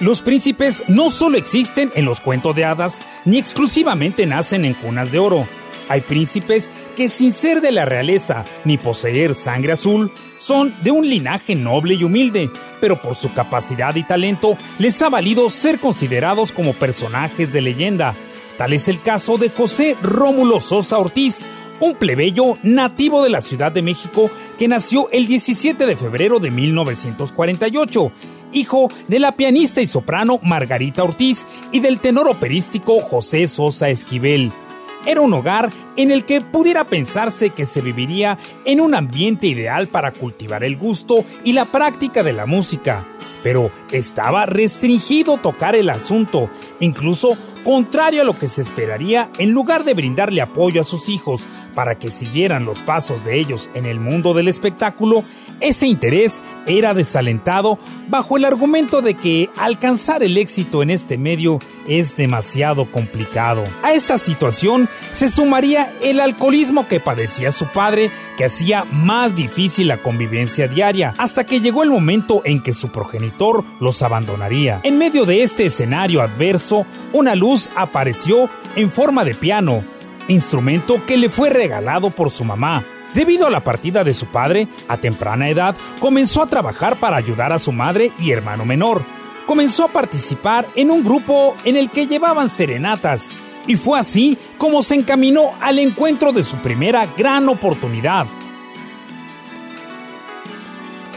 Los príncipes no solo existen en los cuentos de hadas, ni exclusivamente nacen en cunas de oro. Hay príncipes que sin ser de la realeza ni poseer sangre azul, son de un linaje noble y humilde, pero por su capacidad y talento les ha valido ser considerados como personajes de leyenda. Tal es el caso de José Rómulo Sosa Ortiz, un plebeyo nativo de la Ciudad de México que nació el 17 de febrero de 1948 hijo de la pianista y soprano Margarita Ortiz y del tenor operístico José Sosa Esquivel. Era un hogar en el que pudiera pensarse que se viviría en un ambiente ideal para cultivar el gusto y la práctica de la música, pero estaba restringido tocar el asunto, incluso contrario a lo que se esperaría en lugar de brindarle apoyo a sus hijos para que siguieran los pasos de ellos en el mundo del espectáculo, ese interés era desalentado bajo el argumento de que alcanzar el éxito en este medio es demasiado complicado. A esta situación se sumaría el alcoholismo que padecía su padre, que hacía más difícil la convivencia diaria, hasta que llegó el momento en que su progenitor los abandonaría. En medio de este escenario adverso, una luz apareció en forma de piano, instrumento que le fue regalado por su mamá, Debido a la partida de su padre, a temprana edad comenzó a trabajar para ayudar a su madre y hermano menor. Comenzó a participar en un grupo en el que llevaban serenatas. Y fue así como se encaminó al encuentro de su primera gran oportunidad.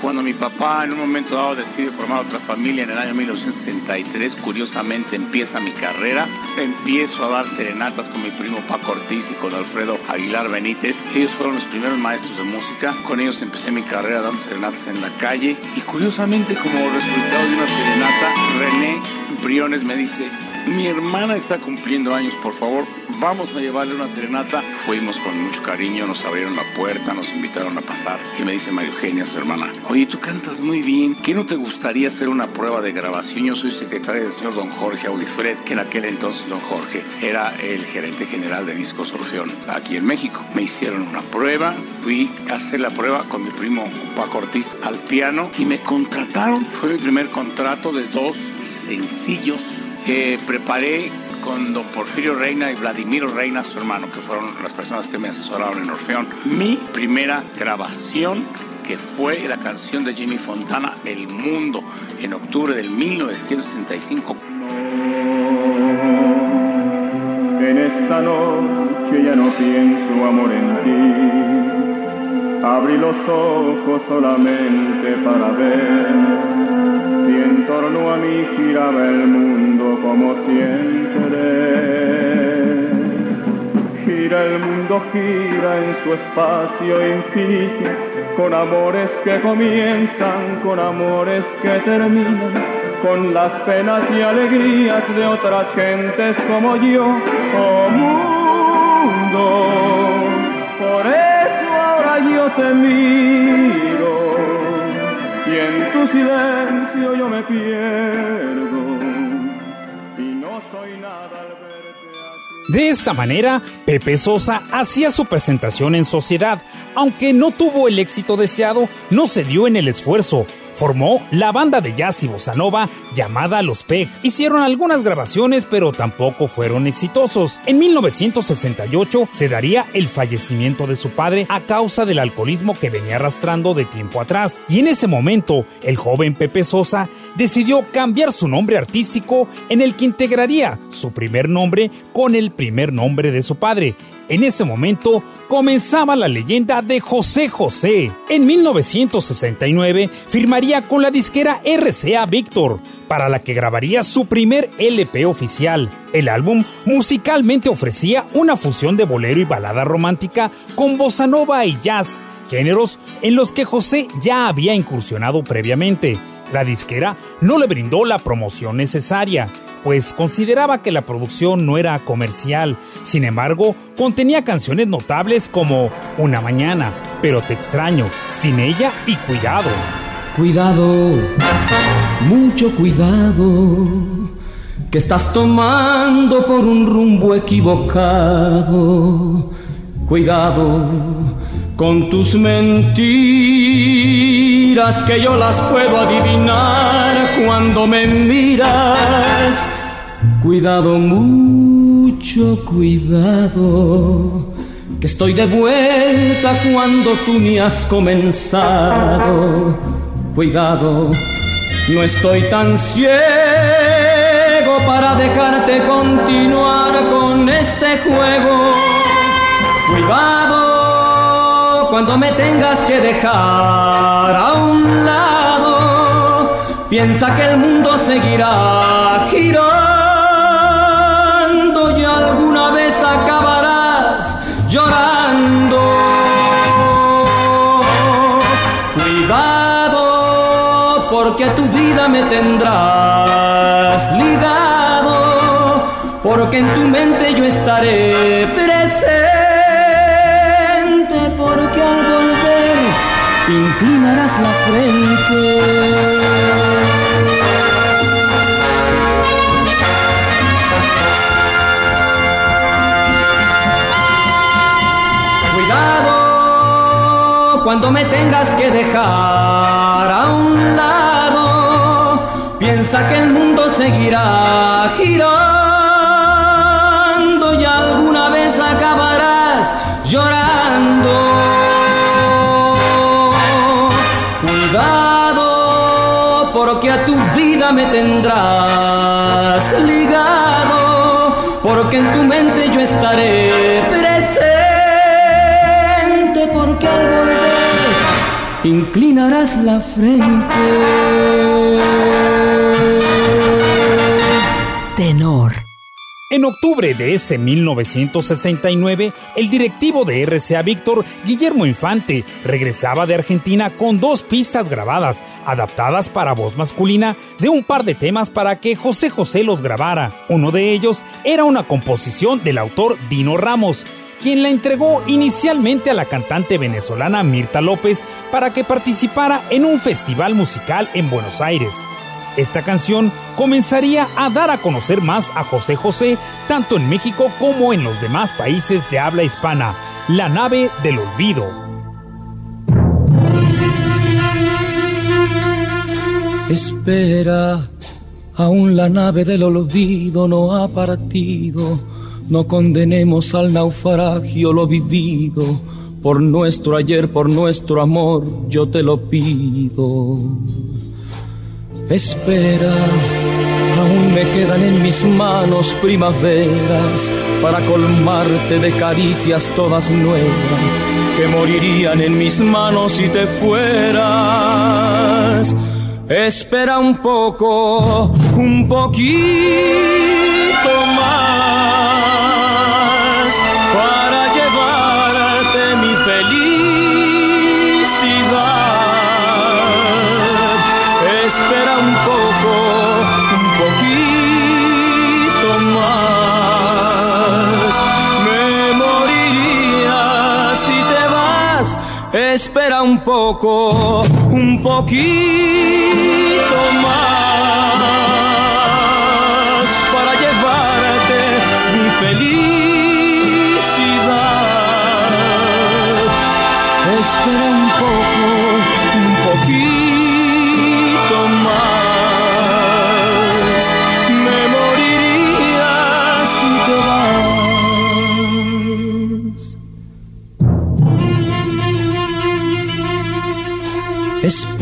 Cuando mi papá en un momento dado decide formar otra familia en el año 1963, curiosamente empieza mi carrera. Empiezo a dar serenatas con mi primo Paco Ortiz y con Alfredo Aguilar Benítez. Ellos fueron los primeros maestros de música. Con ellos empecé mi carrera dando serenatas en la calle. Y curiosamente, como resultado de una serenata, René Briones me dice, mi hermana está cumpliendo años, por favor, vamos a llevarle una serenata. Fuimos con mucho cariño, nos abrieron la puerta, nos invitaron a pasar. Y me dice María Eugenia, su hermana, oye, tú cantas muy bien, ¿qué no te gustaría hacer una prueba de grabación? Yo soy secretaria del señor don Jorge Audifred, que en aquel entonces don Jorge era el gerente general de Discos Orfeón aquí en México. Me hicieron una prueba, fui a hacer la prueba con mi primo Paco Ortiz al piano y me contrataron. Fue mi primer contrato de dos sencillos que preparé con don Porfirio Reina y Vladimiro Reina, su hermano, que fueron las personas que me asesoraron en Orfeón. Mi primera grabación, que fue la canción de Jimmy Fontana, El Mundo, en octubre del 1965. En esta noche ya no pienso amor en ti. Abrí los ojos solamente para ver y en torno a mí giraba el mundo como siempre. Gira el mundo, gira en su espacio infinito, con amores que comienzan, con amores que terminan, con las penas y alegrías de otras gentes como yo, oh mundo. Por eso ahora yo te miro en silencio yo me pierdo y no soy nada al. De esta manera, Pepe Sosa hacía su presentación en sociedad. Aunque no tuvo el éxito deseado, no se dio en el esfuerzo. Formó la banda de jazz y bossa nova llamada Los Peg. Hicieron algunas grabaciones, pero tampoco fueron exitosos. En 1968 se daría el fallecimiento de su padre a causa del alcoholismo que venía arrastrando de tiempo atrás. Y en ese momento, el joven Pepe Sosa decidió cambiar su nombre artístico en el que integraría su primer nombre con el primer nombre de su padre. En ese momento comenzaba la leyenda de José José. En 1969 firmaría con la disquera RCA Victor, para la que grabaría su primer LP oficial. El álbum musicalmente ofrecía una fusión de bolero y balada romántica con bossa nova y jazz, géneros en los que José ya había incursionado previamente. La disquera no le brindó la promoción necesaria, pues consideraba que la producción no era comercial. Sin embargo, contenía canciones notables como Una mañana, Pero te extraño, Sin ella y Cuidado. Cuidado, mucho cuidado, que estás tomando por un rumbo equivocado. Cuidado con tus mentiras, que yo las puedo adivinar cuando me miras. Cuidado, mucho cuidado que estoy de vuelta cuando tú ni has comenzado Cuidado, no estoy tan ciego para dejarte continuar con este juego. Cuidado cuando me tengas que dejar a un lado. Piensa que el mundo seguirá girando y alguna vez acabarás llorando. porque a tu vida me tendrás ligado, porque en tu mente yo estaré inclinarás la frente. Cuidado cuando me tengas que dejar a un lado piensa que el mundo seguirá girando y alguna vez acabarás llorando. Me tendrás ligado, porque en tu mente yo estaré presente, porque al volver inclinarás la frente. En octubre de ese 1969, el directivo de RCA Víctor, Guillermo Infante, regresaba de Argentina con dos pistas grabadas, adaptadas para voz masculina, de un par de temas para que José José los grabara. Uno de ellos era una composición del autor Dino Ramos, quien la entregó inicialmente a la cantante venezolana Mirta López para que participara en un festival musical en Buenos Aires. Esta canción comenzaría a dar a conocer más a José José, tanto en México como en los demás países de habla hispana, La nave del olvido. Espera, aún la nave del olvido no ha partido, no condenemos al naufragio lo vivido, por nuestro ayer, por nuestro amor, yo te lo pido. Espera, aún me quedan en mis manos primaveras para colmarte de caricias todas nuevas que morirían en mis manos si te fueras. Espera un poco, un poquito espera un poco, un poquito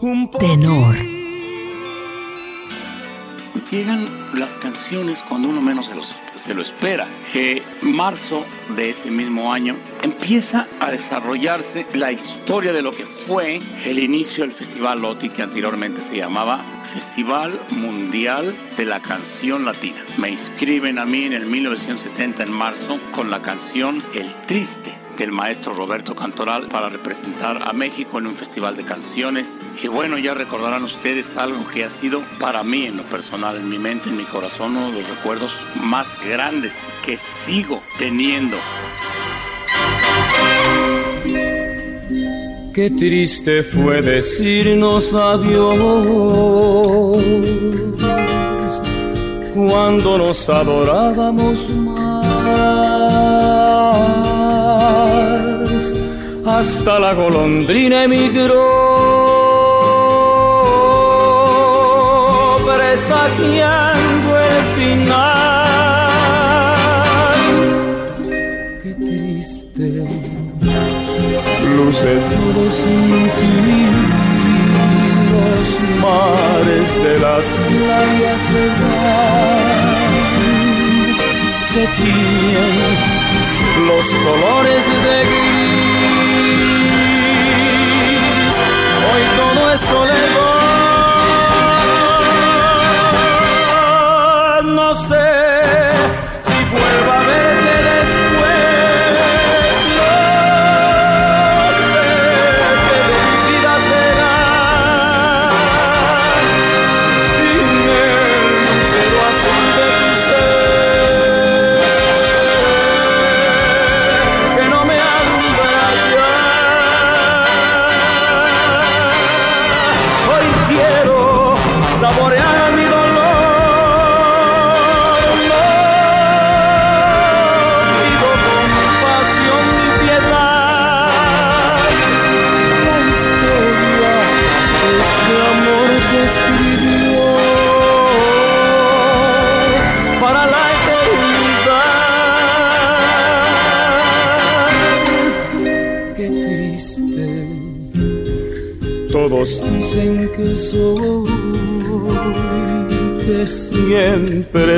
un. Tenor. Llegan las canciones cuando uno menos se, los- se lo espera. En marzo de ese mismo año empieza a desarrollarse la historia de lo que fue el inicio del Festival OTI que anteriormente se llamaba Festival Mundial de la Canción Latina. Me inscriben a mí en el 1970 en marzo con la canción El Triste del maestro Roberto Cantoral para representar a México en un festival de canciones. Y bueno, ya recordarán ustedes algo que ha sido para mí en lo personal, en mi mente, en mi corazón, uno de los recuerdos más grandes que sigo teniendo. Qué triste fue decirnos adiós cuando nos adorábamos más. Hasta la golondrina emigró, presagiando el final. Qué triste luce ti. Los mares de las playas se van, se tiñen los colores de gris. Hoy todo es soledad.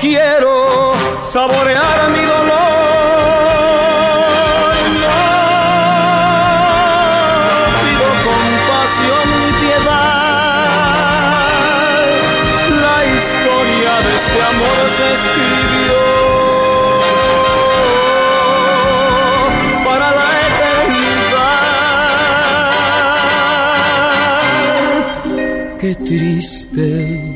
quiero saborear mi dolor. No pido compasión ni piedad. La historia de este amor se escribió para la eternidad. Qué triste.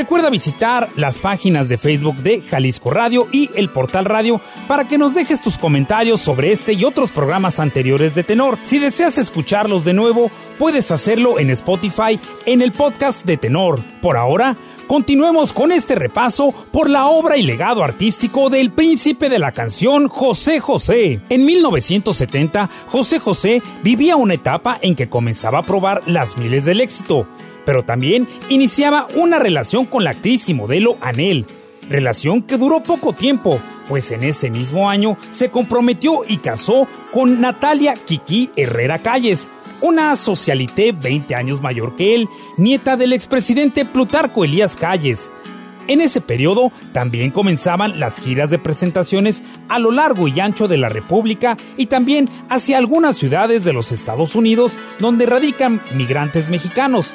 Recuerda visitar las páginas de Facebook de Jalisco Radio y el portal radio para que nos dejes tus comentarios sobre este y otros programas anteriores de Tenor. Si deseas escucharlos de nuevo, puedes hacerlo en Spotify en el podcast de Tenor. Por ahora, continuemos con este repaso por la obra y legado artístico del príncipe de la canción José José. En 1970, José José vivía una etapa en que comenzaba a probar las miles del éxito pero también iniciaba una relación con la actriz y modelo Anel, relación que duró poco tiempo, pues en ese mismo año se comprometió y casó con Natalia Kiki Herrera Calles, una socialité 20 años mayor que él, nieta del expresidente Plutarco Elías Calles. En ese periodo también comenzaban las giras de presentaciones a lo largo y ancho de la República y también hacia algunas ciudades de los Estados Unidos donde radican migrantes mexicanos.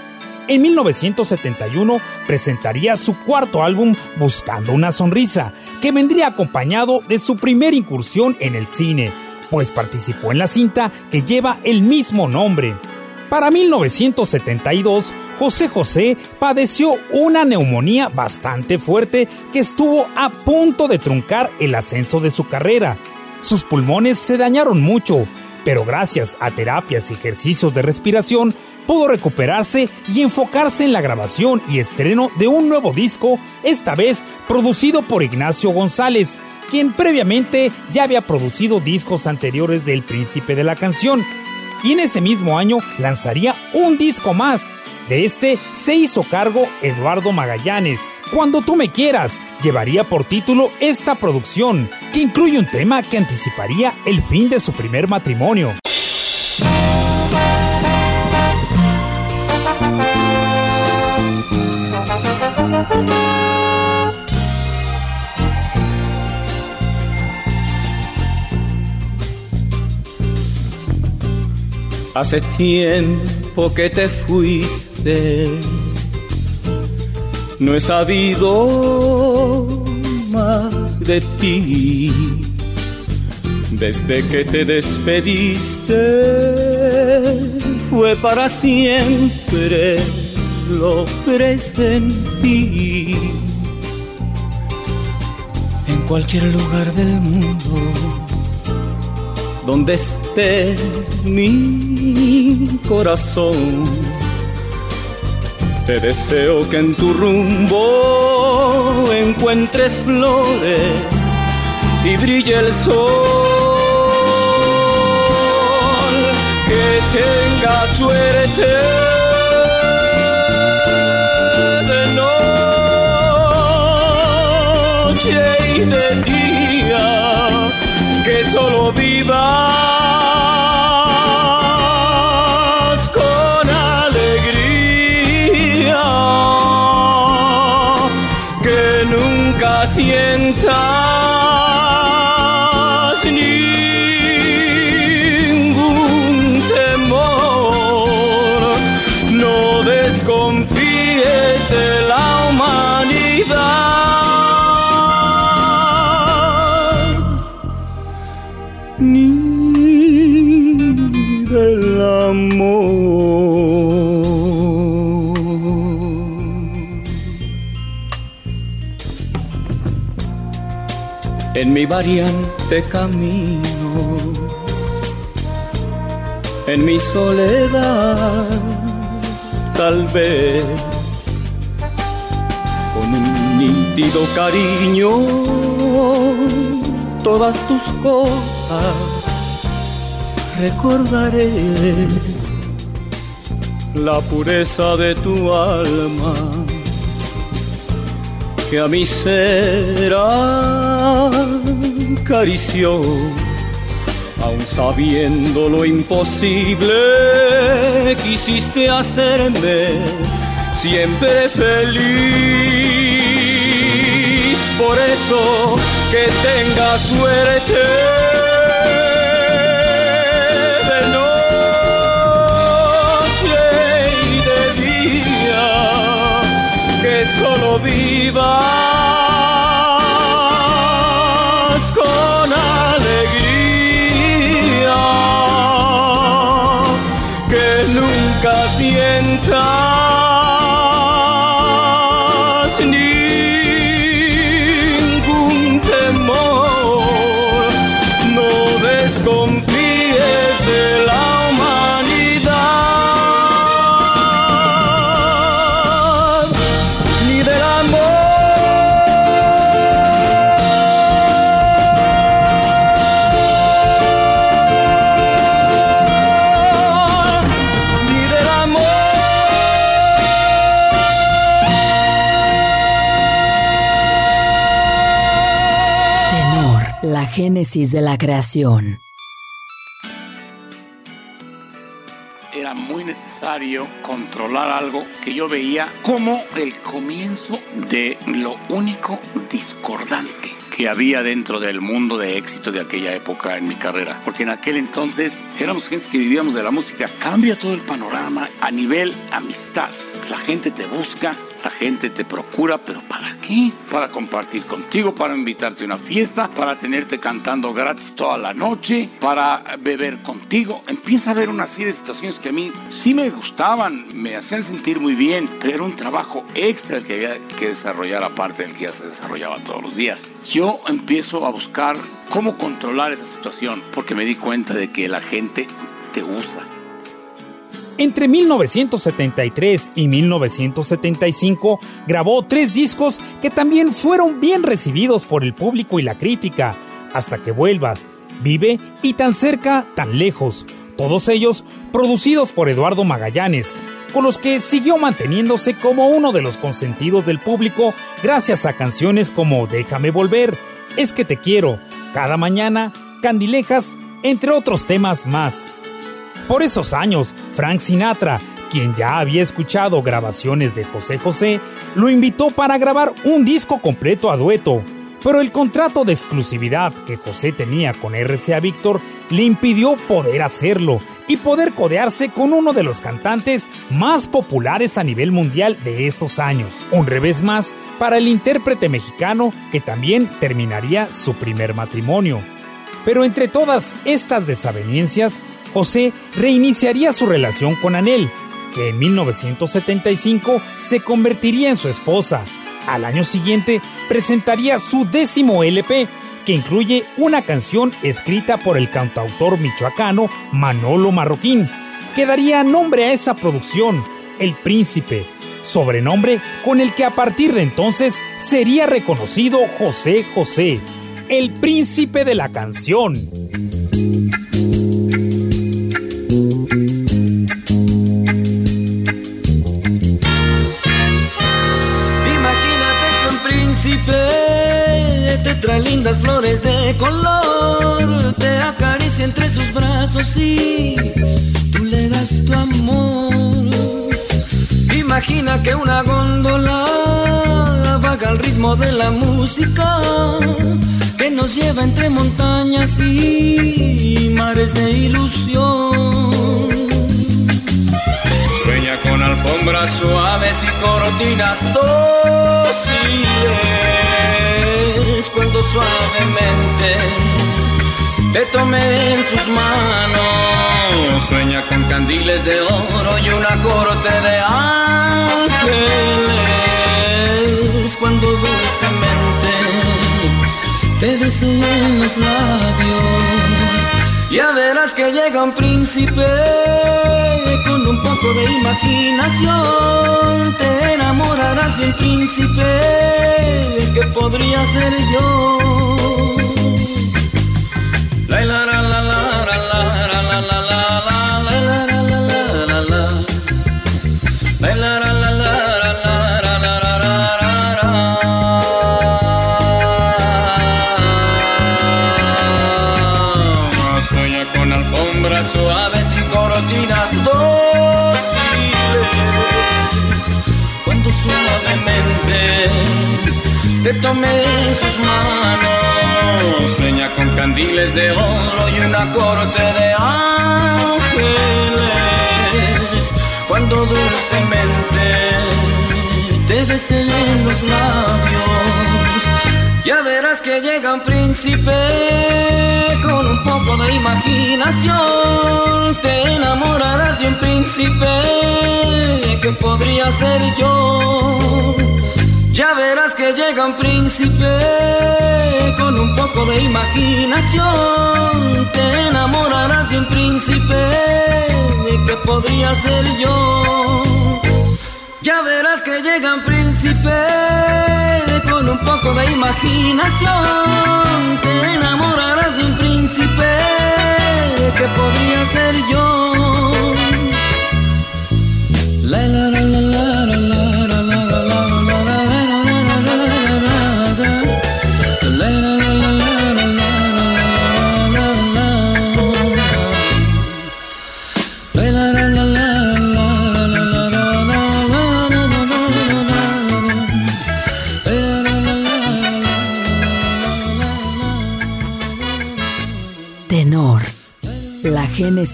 En 1971 presentaría su cuarto álbum Buscando una Sonrisa, que vendría acompañado de su primera incursión en el cine, pues participó en la cinta que lleva el mismo nombre. Para 1972, José José padeció una neumonía bastante fuerte que estuvo a punto de truncar el ascenso de su carrera. Sus pulmones se dañaron mucho, pero gracias a terapias y ejercicios de respiración pudo recuperarse y enfocarse en la grabación y estreno de un nuevo disco, esta vez producido por Ignacio González, quien previamente ya había producido discos anteriores del Príncipe de la Canción. Y en ese mismo año lanzaría un disco más. De este se hizo cargo Eduardo Magallanes. Cuando tú me quieras, llevaría por título esta producción, que incluye un tema que anticiparía el fin de su primer matrimonio. Hace tiempo que te fuiste, no he sabido más de ti. Desde que te despediste, fue para siempre, lo presentí. En cualquier lugar del mundo donde esté mi corazón. Te deseo que en tu rumbo encuentres flores y brille el sol. Que tenga suerte noche y de día, que solo vivas variante camino, en mi soledad, tal vez con un nítido cariño, todas tus cosas recordaré. La pureza de tu alma, a mi ser acarició, aun sabiendo lo imposible, quisiste hacerme siempre feliz. Por eso que tenga suerte. Bye. Génesis de la creación. Era muy necesario controlar algo que yo veía como el comienzo de lo único discordante que había dentro del mundo de éxito de aquella época en mi carrera. Porque en aquel entonces éramos gente que vivíamos de la música. Cambia todo el panorama a nivel amistad. La gente te busca, la gente te procura, pero ¿para qué? Para compartir contigo, para invitarte a una fiesta, para tenerte cantando gratis toda la noche, para beber contigo. Empieza a haber una serie de situaciones que a mí sí me gustaban, me hacían sentir muy bien, pero era un trabajo extra el que había que desarrollar aparte del que ya se desarrollaba todos los días. Yo empiezo a buscar cómo controlar esa situación, porque me di cuenta de que la gente te usa. Entre 1973 y 1975 grabó tres discos que también fueron bien recibidos por el público y la crítica. Hasta que vuelvas, Vive y Tan cerca, tan lejos. Todos ellos producidos por Eduardo Magallanes, con los que siguió manteniéndose como uno de los consentidos del público gracias a canciones como Déjame volver, Es que te quiero, Cada mañana, Candilejas, entre otros temas más. Por esos años, Frank Sinatra, quien ya había escuchado grabaciones de José José, lo invitó para grabar un disco completo a dueto, pero el contrato de exclusividad que José tenía con RCA Víctor le impidió poder hacerlo y poder codearse con uno de los cantantes más populares a nivel mundial de esos años. Un revés más para el intérprete mexicano que también terminaría su primer matrimonio. Pero entre todas estas desavenencias, José reiniciaría su relación con Anel, que en 1975 se convertiría en su esposa. Al año siguiente presentaría su décimo LP, que incluye una canción escrita por el cantautor michoacano Manolo Marroquín, que daría nombre a esa producción, El Príncipe, sobrenombre con el que a partir de entonces sería reconocido José José, el príncipe de la canción. Y tú le das tu amor. Imagina que una góndola vaga al ritmo de la música que nos lleva entre montañas y mares de ilusión. Sueña con alfombras suaves y cortinas dóciles cuando suavemente te tomé en sus manos. Sueña con candiles de oro y una corte de ángeles cuando dulcemente te besé los labios. Ya verás que llega un príncipe con un poco de imaginación. Te enamorarás de un príncipe que podría ser yo. Te tomé sus manos. Sueña con candiles de oro y una corte de ángeles. Cuando dulcemente te besé en los labios, ya verás que llega un príncipe con un poco de imaginación. Te enamorarás de un príncipe que podría ser yo. Ya verás que llega un príncipe con un poco de imaginación. Te enamorarás de un príncipe que podría ser yo. Ya verás que llega un príncipe con un poco de imaginación. Te enamorarás de un príncipe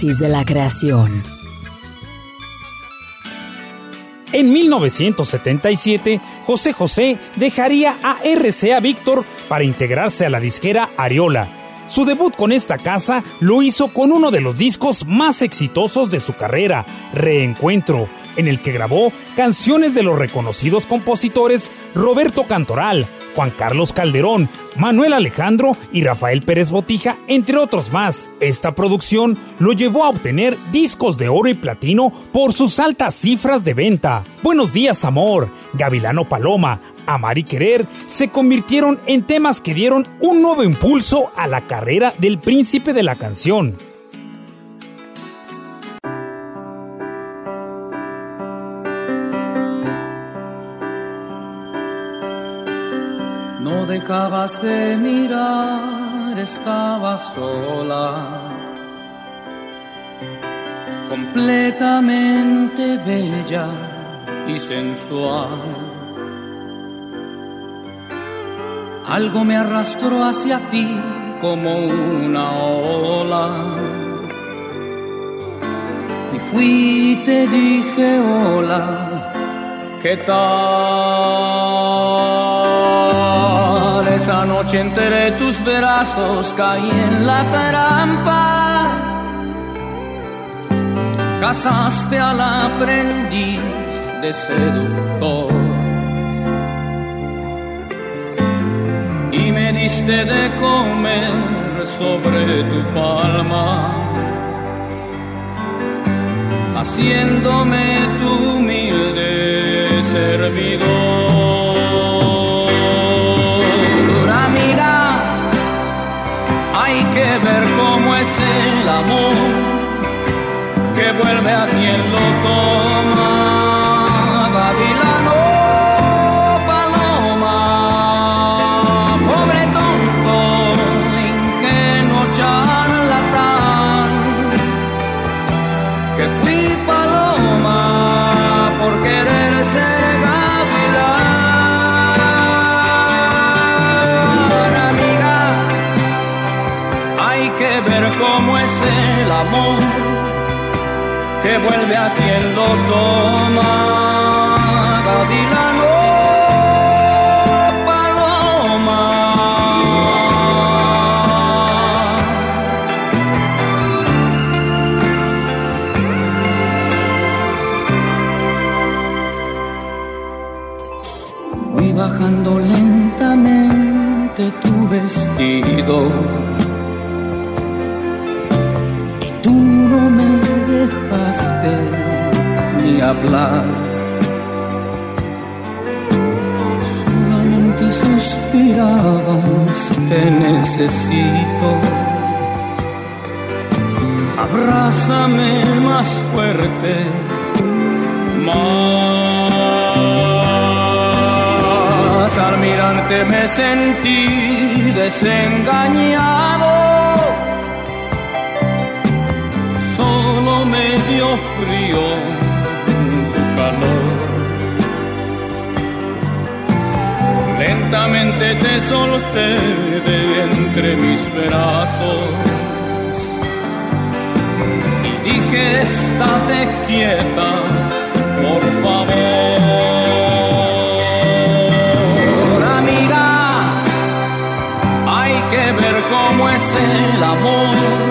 de la creación. En 1977, José José dejaría a RCA Víctor para integrarse a la disquera Ariola. Su debut con esta casa lo hizo con uno de los discos más exitosos de su carrera, Reencuentro, en el que grabó canciones de los reconocidos compositores Roberto Cantoral, Juan Carlos Calderón, Manuel Alejandro y Rafael Pérez Botija, entre otros más. Esta producción lo llevó a obtener discos de oro y platino por sus altas cifras de venta. Buenos días, amor, Gavilano Paloma, Amar y Querer se convirtieron en temas que dieron un nuevo impulso a la carrera del príncipe de la canción. Dejabas de mirar, estaba sola, completamente bella y sensual. Algo me arrastró hacia ti como una ola. Y fui y te dije hola, ¿qué tal? Esa noche entre tus brazos caí en la trampa. Casaste al aprendiz de seductor. y me diste de comer sobre tu palma, haciéndome tu humilde servidor. Es el amor que vuelve a quien lo toma, que vuelve a quien lo toma. Gavilano, paloma. Fui bajando lentamente tu vestido dejaste ni hablar. Solamente suspirabas, te necesito. Abrázame más fuerte, más. Al mirarte me sentí desengañado frío calor. lentamente te solté de entre mis brazos y dije, estate quieta, por favor. Amiga, hay que ver cómo es el amor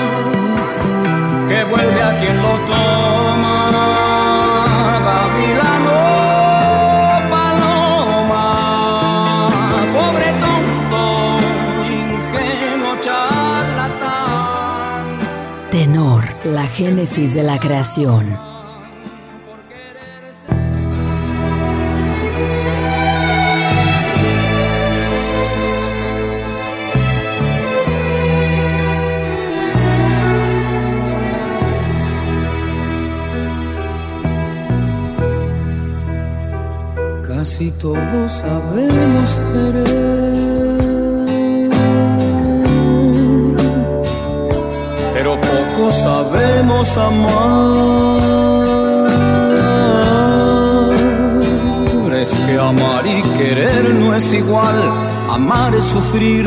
génesis de la creación. Si todos sabemos querer, amar. Es que amar y querer no es igual, amar es sufrir,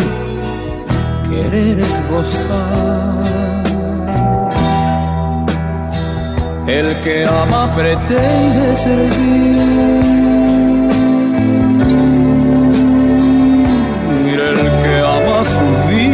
querer es gozar. El que ama pretende servir su vida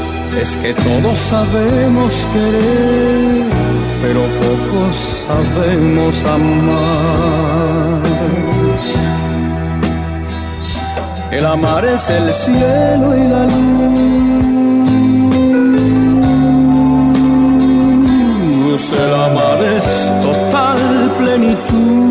Es que todos sabemos querer, pero pocos sabemos amar. El amar es el cielo y la luz. El amar es total plenitud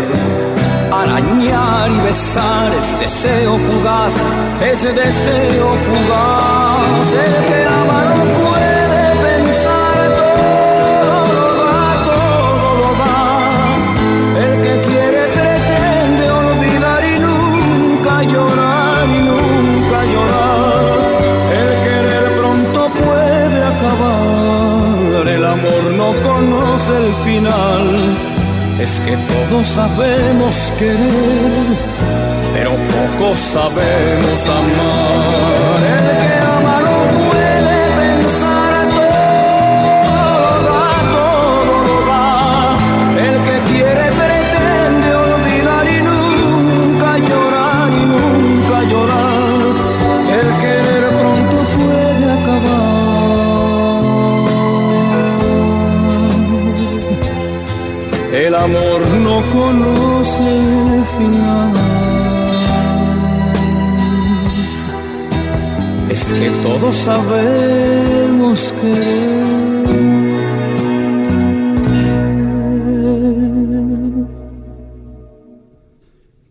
besar es deseo fugaz, ese deseo fugaz, el que ama no puede pensar todo va, todo va, el que quiere pretende olvidar y nunca llorar y nunca llorar, el querer pronto puede acabar, el amor no conoce el final. Es que todos sabemos querer, pocos sabemos amar. El que ama no puede pensar todo, a todo va. El que quiere pretende olvidar y nunca llorar y nunca llorar. El querer pronto puede acabar. El amor no conoce Que todos sabemos que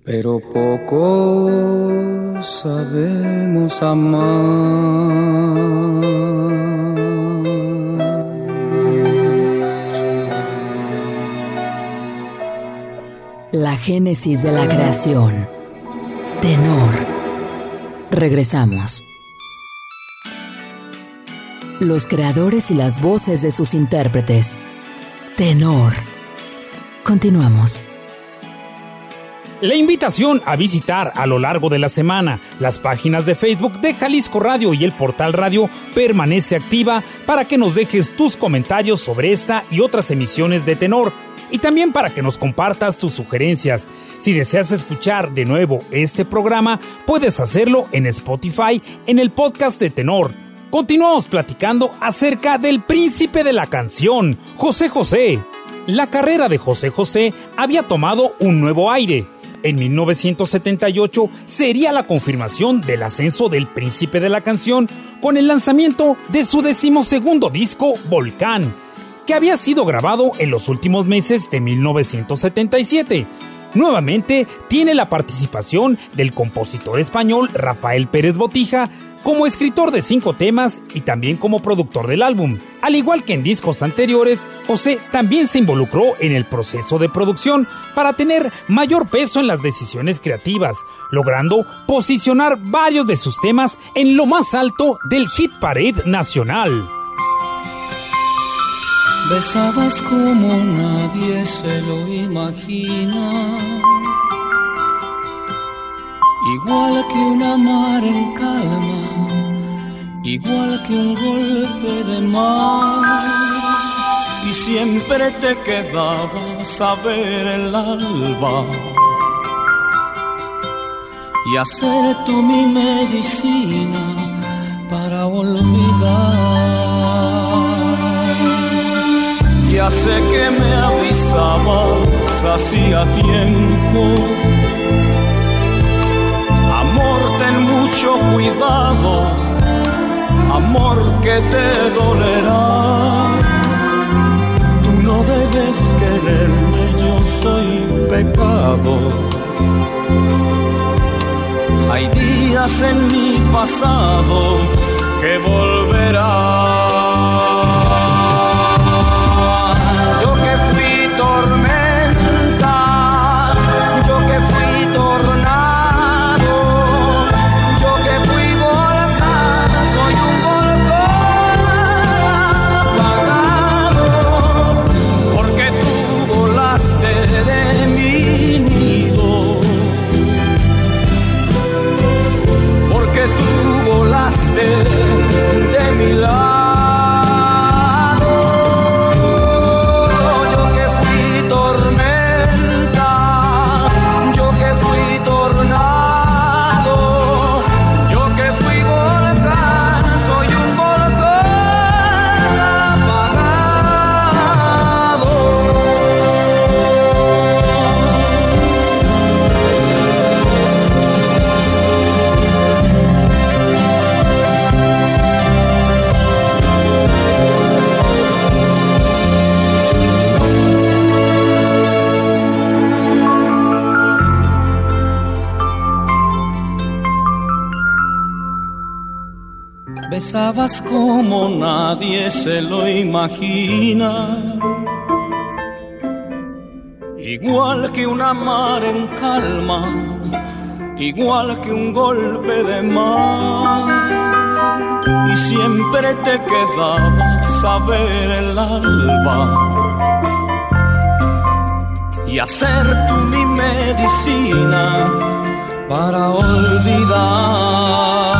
pero poco sabemos amar. génesis de la creación. Tenor. Regresamos. Los creadores y las voces de sus intérpretes. Tenor. Continuamos. La invitación a visitar a lo largo de la semana las páginas de Facebook de Jalisco Radio y el portal radio permanece activa para que nos dejes tus comentarios sobre esta y otras emisiones de tenor y también para que nos compartas tus sugerencias. Si deseas escuchar de nuevo este programa, puedes hacerlo en Spotify en el podcast de tenor. Continuamos platicando acerca del príncipe de la canción, José José. La carrera de José José había tomado un nuevo aire en 1978 sería la confirmación del ascenso del príncipe de la canción con el lanzamiento de su decimosegundo disco Volcán, que había sido grabado en los últimos meses de 1977. Nuevamente tiene la participación del compositor español Rafael Pérez Botija, como escritor de cinco temas y también como productor del álbum. Al igual que en discos anteriores, José también se involucró en el proceso de producción para tener mayor peso en las decisiones creativas, logrando posicionar varios de sus temas en lo más alto del hit parade nacional. Besabas como nadie se lo imagina igual que una mar en calma, igual que un golpe de mar. Y siempre te quedabas a ver el alba y hacer tú mi medicina para olvidar. Ya sé que me avisabas hacía tiempo mucho cuidado, amor que te dolerá. Tú no debes quererme, yo soy pecado. Hay días en mi pasado que volverán. Besabas como nadie se lo imagina, igual que una mar en calma, igual que un golpe de mar. Y siempre te quedabas a ver el alba y hacer tú mi medicina para olvidar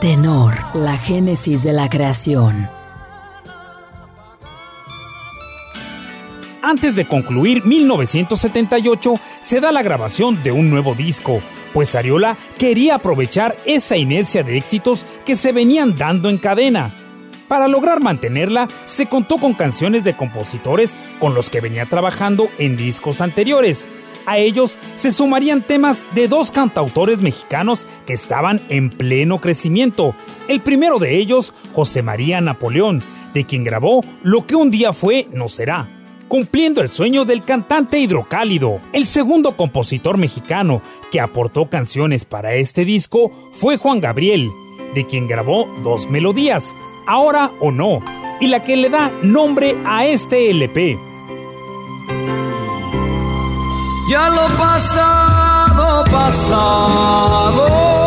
Tenor, la génesis de la creación. Antes de concluir 1978, se da la grabación de un nuevo disco, pues Ariola quería aprovechar esa inercia de éxitos que se venían dando en cadena. Para lograr mantenerla, se contó con canciones de compositores con los que venía trabajando en discos anteriores. A ellos se sumarían temas de dos cantautores mexicanos que estaban en pleno crecimiento. El primero de ellos, José María Napoleón, de quien grabó Lo que un día fue no será cumpliendo el sueño del cantante hidrocálido. El segundo compositor mexicano que aportó canciones para este disco fue Juan Gabriel, de quien grabó dos melodías, Ahora o No, y la que le da nombre a este LP. Ya lo pasado, pasado.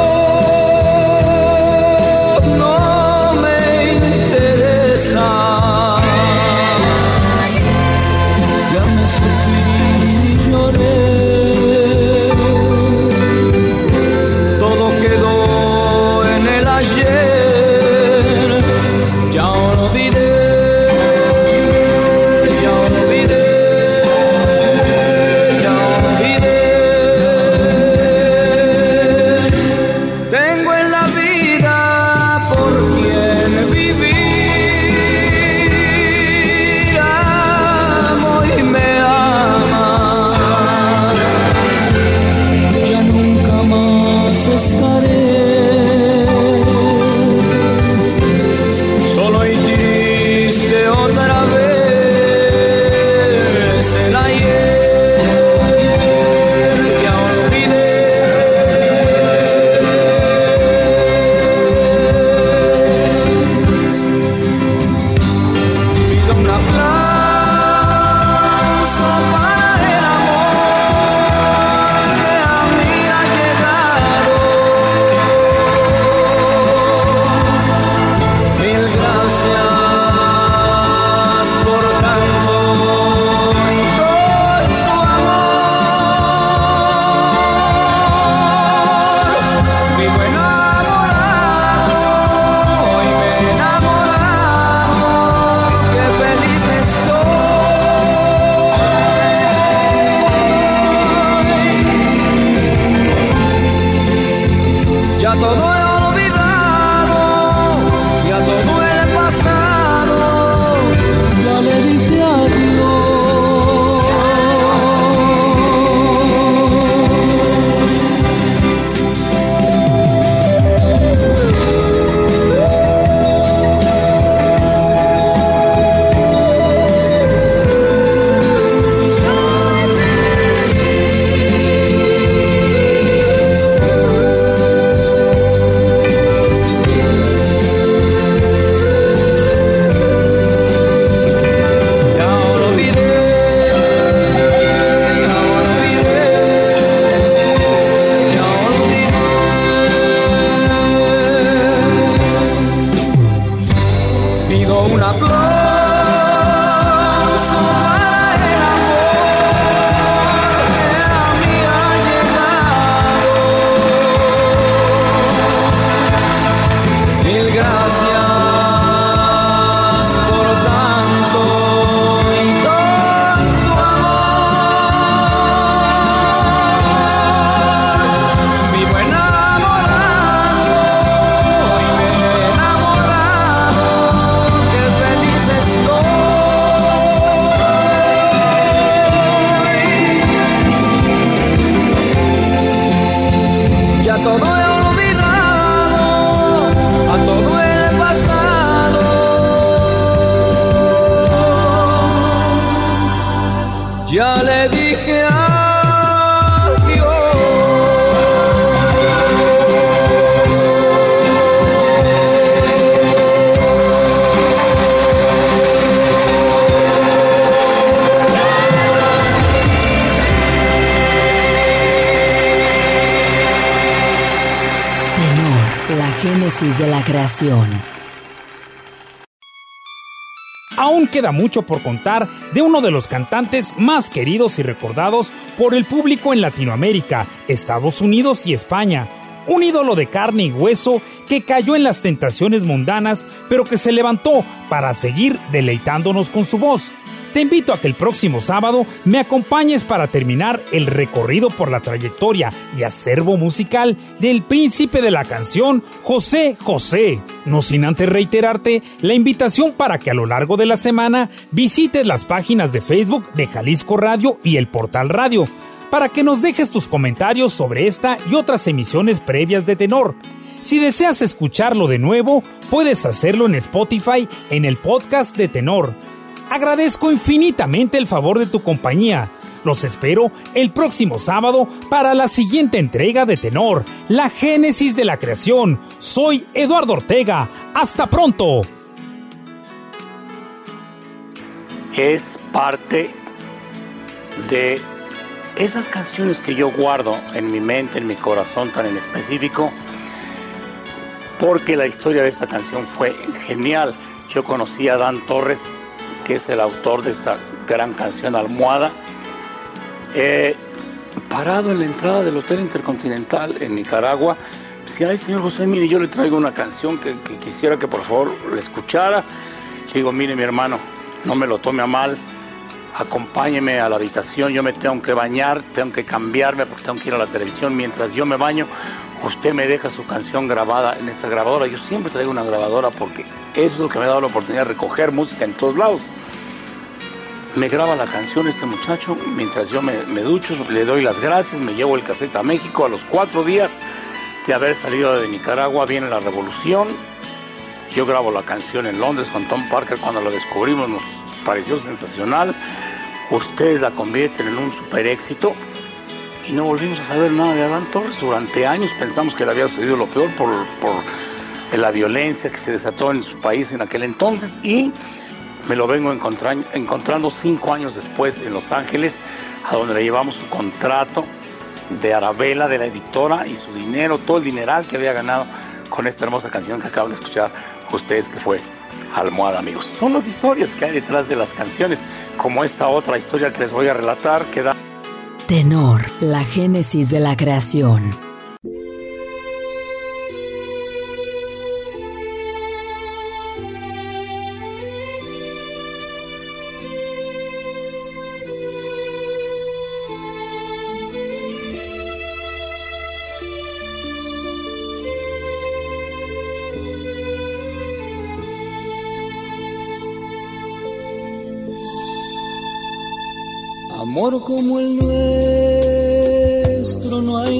La creación. Aún queda mucho por contar de uno de los cantantes más queridos y recordados por el público en Latinoamérica, Estados Unidos y España. Un ídolo de carne y hueso que cayó en las tentaciones mundanas, pero que se levantó para seguir deleitándonos con su voz. Te invito a que el próximo sábado me acompañes para terminar el recorrido por la trayectoria y acervo musical del príncipe de la canción, José José. No sin antes reiterarte la invitación para que a lo largo de la semana visites las páginas de Facebook de Jalisco Radio y el portal Radio, para que nos dejes tus comentarios sobre esta y otras emisiones previas de Tenor. Si deseas escucharlo de nuevo, puedes hacerlo en Spotify en el podcast de Tenor Agradezco infinitamente el favor de tu compañía. Los espero el próximo sábado para la siguiente entrega de Tenor, la génesis de la creación. Soy Eduardo Ortega. Hasta pronto. Es parte de esas canciones que yo guardo en mi mente, en mi corazón tan en específico, porque la historia de esta canción fue genial. Yo conocí a Dan Torres que es el autor de esta gran canción Almohada, eh, parado en la entrada del Hotel Intercontinental en Nicaragua. Si, ay, señor José, mire, yo le traigo una canción que, quisiera que por favor le escuchara. Le digo, mire, mi hermano, no me lo tome a mal, acompáñeme a la habitación, yo me tengo que bañar, tengo que cambiarme porque tengo que ir a la televisión. Mientras yo me baño, usted me deja su canción grabada en esta grabadora. Yo siempre traigo una grabadora porque eso es lo que me ha dado la oportunidad de recoger música en todos lados. Me graba la canción este muchacho mientras yo me, ducho, le doy las gracias, me llevo el cassette a México. A los cuatro días de haber salido de Nicaragua viene la revolución. Yo grabo la canción en Londres con Tom Parker. Cuando la descubrimos nos pareció sensacional. Ustedes la convierten en un super éxito y no volvimos a saber nada de Adán Torres. Durante años pensamos que le había sucedido lo peor por, por la violencia que se desató en su país en aquel entonces y me lo vengo encontrando cinco años después en Los Ángeles, a donde le llevamos su contrato de Arabella, de la editora, y su dinero, todo el dineral que había ganado con esta hermosa canción que acaban de escuchar ustedes, que fue Almohada, amigos. Son las historias que hay detrás de las canciones, como esta otra historia que les voy a relatar, que da... Tenor, la génesis de la creación. Amor como el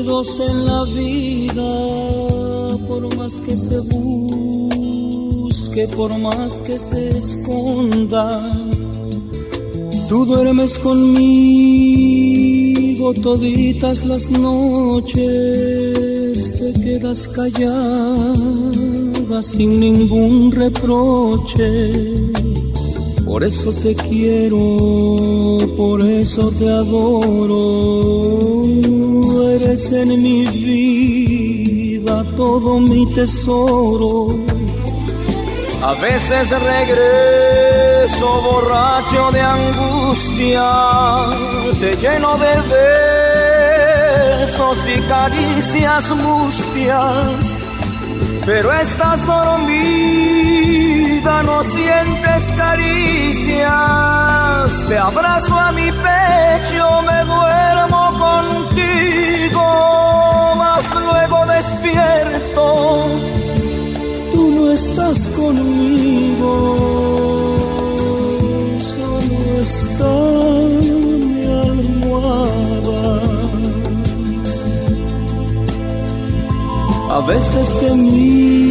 nuestro, no hay dos en la vida, por más que se busque, por más que se esconda. Tú duermes conmigo toditas las noches, te quedas callada sin ningún reproche por eso te quiero, por eso te adoro. Eres en mi vida todo mi tesoro. A veces regreso borracho de angustia, te lleno de besos y caricias mustias, pero estás dormido no sientes caricias, te abrazo a mi pecho, me duermo contigo, mas luego despierto, tú no estás conmigo, solo está mi almohada. A veces te miro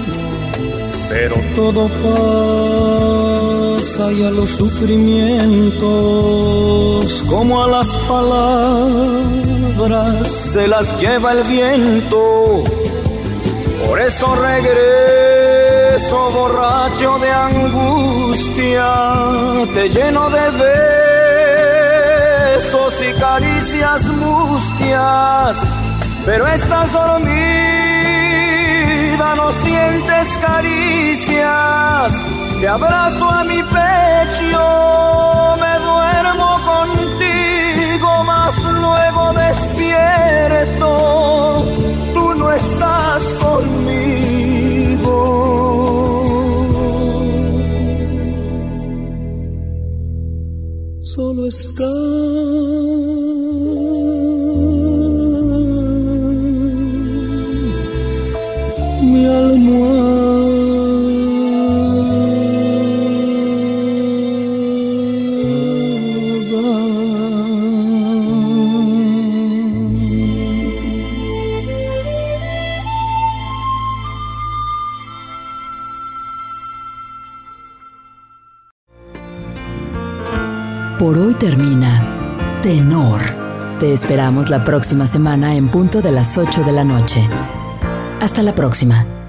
pero todo pasa y a los sufrimientos, como a las palabras se las lleva el viento. Por eso regreso borracho de angustia, te lleno de besos y caricias mustias, pero estás dormida, sientes caricias te abrazo a mi pecho, me duermo contigo, mas luego despierto, tú no estás conmigo. Solo está esperamos la próxima semana en punto de las 8 de la noche. Hasta la próxima.